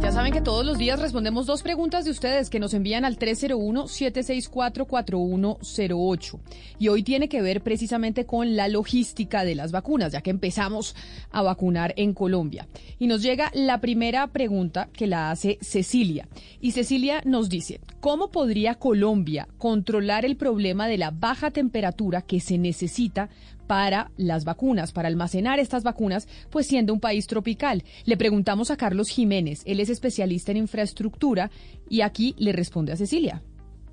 Ya saben que todos los días respondemos dos preguntas de ustedes que nos envían al 301-764-4108. Y hoy tiene que ver precisamente con la logística de las vacunas, ya que empezamos a vacunar en Colombia. Y nos llega la primera pregunta que la hace Cecilia. Y Cecilia nos dice, ¿cómo podría Colombia controlar el problema de la baja temperatura que se necesita para las vacunas, para almacenar estas vacunas, pues siendo un país tropical. Le preguntamos a Carlos Jiménez, él es especialista en infraestructura y aquí le responde a Cecilia.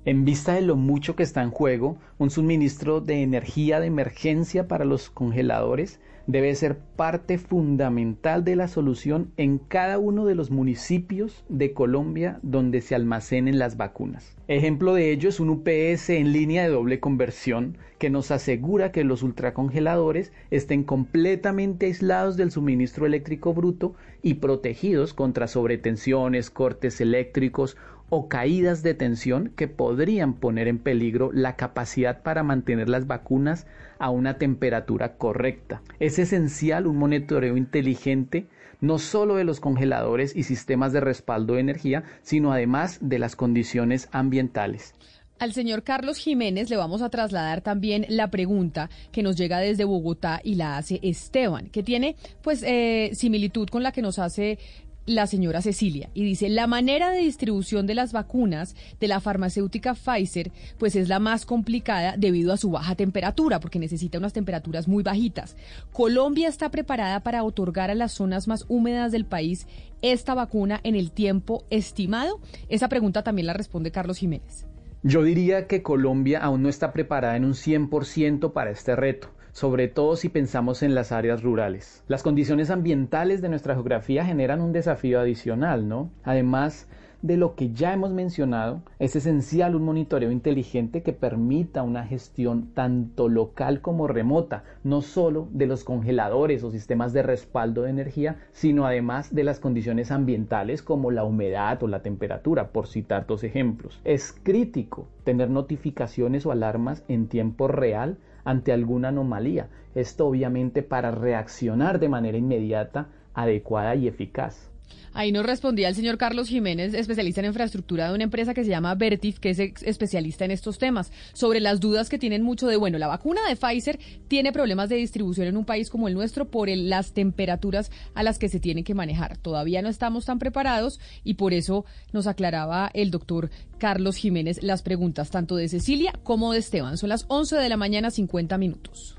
En vista de lo mucho que está en juego, un suministro de energía de emergencia para los congeladores debe ser parte fundamental de la solución en cada uno de los municipios de Colombia donde se almacenen las vacunas. Ejemplo de ello es un UPS en línea de doble conversión que nos asegura que los ultracongeladores estén completamente aislados del suministro eléctrico bruto y protegidos contra sobretensiones, cortes eléctricos o caídas de tensión que podrían poner en peligro la capacidad para mantener las vacunas a una temperatura correcta. Es esencial un monitoreo inteligente no solo de los congeladores y sistemas de respaldo de energía, sino además de las condiciones ambientales. Al señor Carlos Jiménez le vamos a trasladar también la pregunta que nos llega desde Bogotá y la hace Esteban, que tiene pues eh, similitud con la que nos hace la señora Cecilia y dice, la manera de distribución de las vacunas de la farmacéutica Pfizer pues es la más complicada debido a su baja temperatura, porque necesita unas temperaturas muy bajitas. Colombia está preparada para otorgar a las zonas más húmedas del país esta vacuna en el tiempo estimado. Esa pregunta también la responde Carlos Jiménez. Yo diría que Colombia aún no está preparada en un 100% para este reto sobre todo si pensamos en las áreas rurales. Las condiciones ambientales de nuestra geografía generan un desafío adicional, ¿no? Además de lo que ya hemos mencionado, es esencial un monitoreo inteligente que permita una gestión tanto local como remota, no solo de los congeladores o sistemas de respaldo de energía, sino además de las condiciones ambientales como la humedad o la temperatura, por citar dos ejemplos. Es crítico tener notificaciones o alarmas en tiempo real ante alguna anomalía. Esto obviamente para reaccionar de manera inmediata, adecuada y eficaz. Ahí nos respondía el señor Carlos Jiménez, especialista en infraestructura de una empresa que se llama Vertif, que es especialista en estos temas, sobre las dudas que tienen mucho de, bueno, la vacuna de Pfizer tiene problemas de distribución en un país como el nuestro por las temperaturas a las que se tiene que manejar. Todavía no estamos tan preparados y por eso nos aclaraba el doctor Carlos Jiménez las preguntas tanto de Cecilia como de Esteban. Son las 11 de la mañana, 50 minutos.